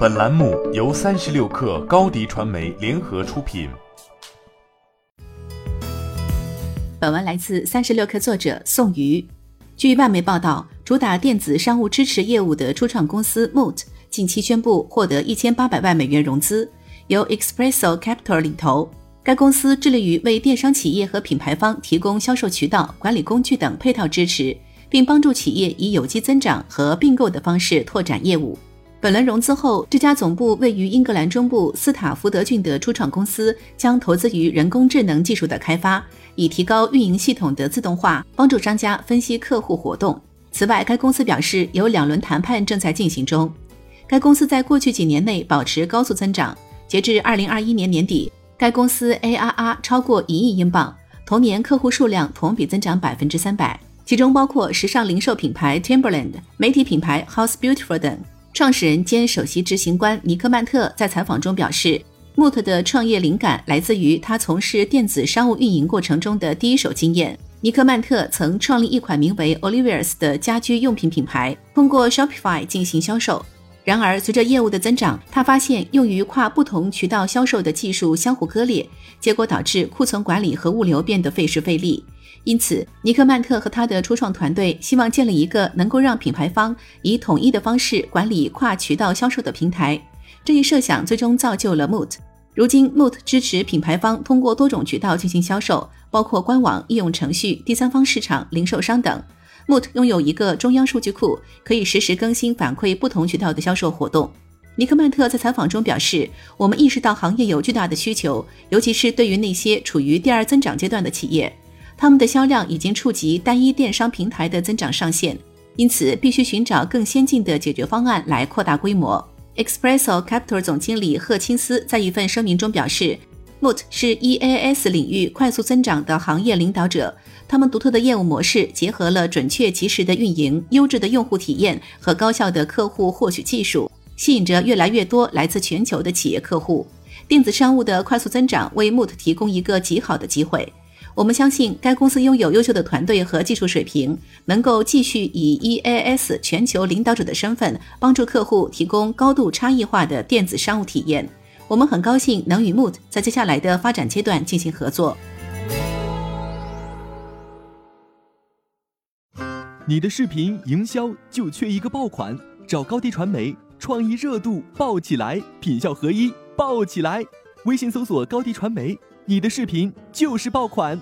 本栏目由三十六氪高低传媒联合出品。本文来自三十六氪作者宋瑜。据外媒报道，主打电子商务支持业务的初创公司 Moot 近期宣布获得一千八百万美元融资，由 Expresso Capital 领投。该公司致力于为电商企业和品牌方提供销售渠道、管理工具等配套支持，并帮助企业以有机增长和并购的方式拓展业务。本轮融资后，这家总部位于英格兰中部斯塔福德郡的初创公司将投资于人工智能技术的开发，以提高运营系统的自动化，帮助商家分析客户活动。此外，该公司表示有两轮谈判正在进行中。该公司在过去几年内保持高速增长，截至二零二一年年底，该公司 ARR 超过一亿英镑，同年客户数量同比增长百分之三百，其中包括时尚零售品牌 Timberland、媒体品牌 House Beautiful 等。创始人兼首席执行官尼克曼特在采访中表示，Moot 的创业灵感来自于他从事电子商务运营过程中的第一手经验。尼克曼特曾创立一款名为 Olivers 的家居用品品牌，通过 Shopify 进行销售。然而，随着业务的增长，他发现用于跨不同渠道销售的技术相互割裂，结果导致库存管理和物流变得费时费力。因此，尼克曼特和他的初创团队希望建立一个能够让品牌方以统一的方式管理跨渠道销售的平台。这一设想最终造就了 Moot。如今，Moot 支持品牌方通过多种渠道进行销售，包括官网、应用程序、第三方市场、零售商等。Moot 拥有一个中央数据库，可以实时更新反馈不同渠道的销售活动。尼克曼特在采访中表示：“我们意识到行业有巨大的需求，尤其是对于那些处于第二增长阶段的企业。”他们的销量已经触及单一电商平台的增长上限，因此必须寻找更先进的解决方案来扩大规模。Expresso Capital 总经理赫钦斯在一份声明中表示，Moot 是 EAS 领域快速增长的行业领导者。他们独特的业务模式结合了准确及时的运营、优质的用户体验和高效的客户获取技术，吸引着越来越多来自全球的企业客户。电子商务的快速增长为 Moot 提供一个极好的机会。我们相信该公司拥有优秀的团队和技术水平，能够继续以 EAS 全球领导者的身份，帮助客户提供高度差异化的电子商务体验。我们很高兴能与 Moot 在接下来的发展阶段进行合作。你的视频营销就缺一个爆款，找高低传媒，创意热度爆起来，品效合一爆起来。微信搜索高低传媒。你的视频就是爆款。